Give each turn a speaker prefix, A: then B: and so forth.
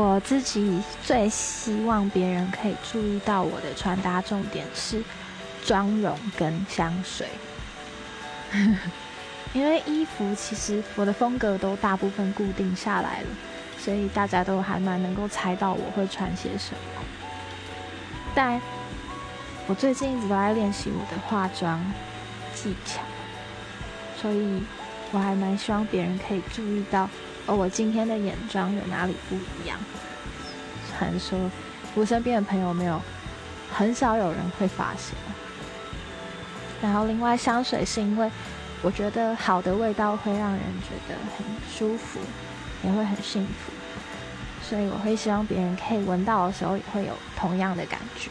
A: 我自己最希望别人可以注意到我的穿搭重点是妆容跟香水，因为衣服其实我的风格都大部分固定下来了，所以大家都还蛮能够猜到我会穿些什么。但我最近一直都在练习我的化妆技巧，所以我还蛮希望别人可以注意到。哦，我今天的眼妆有哪里不一样？虽然说我身边的朋友没有，很少有人会发现。然后另外香水是因为我觉得好的味道会让人觉得很舒服，也会很幸福，所以我会希望别人可以闻到的时候也会有同样的感觉。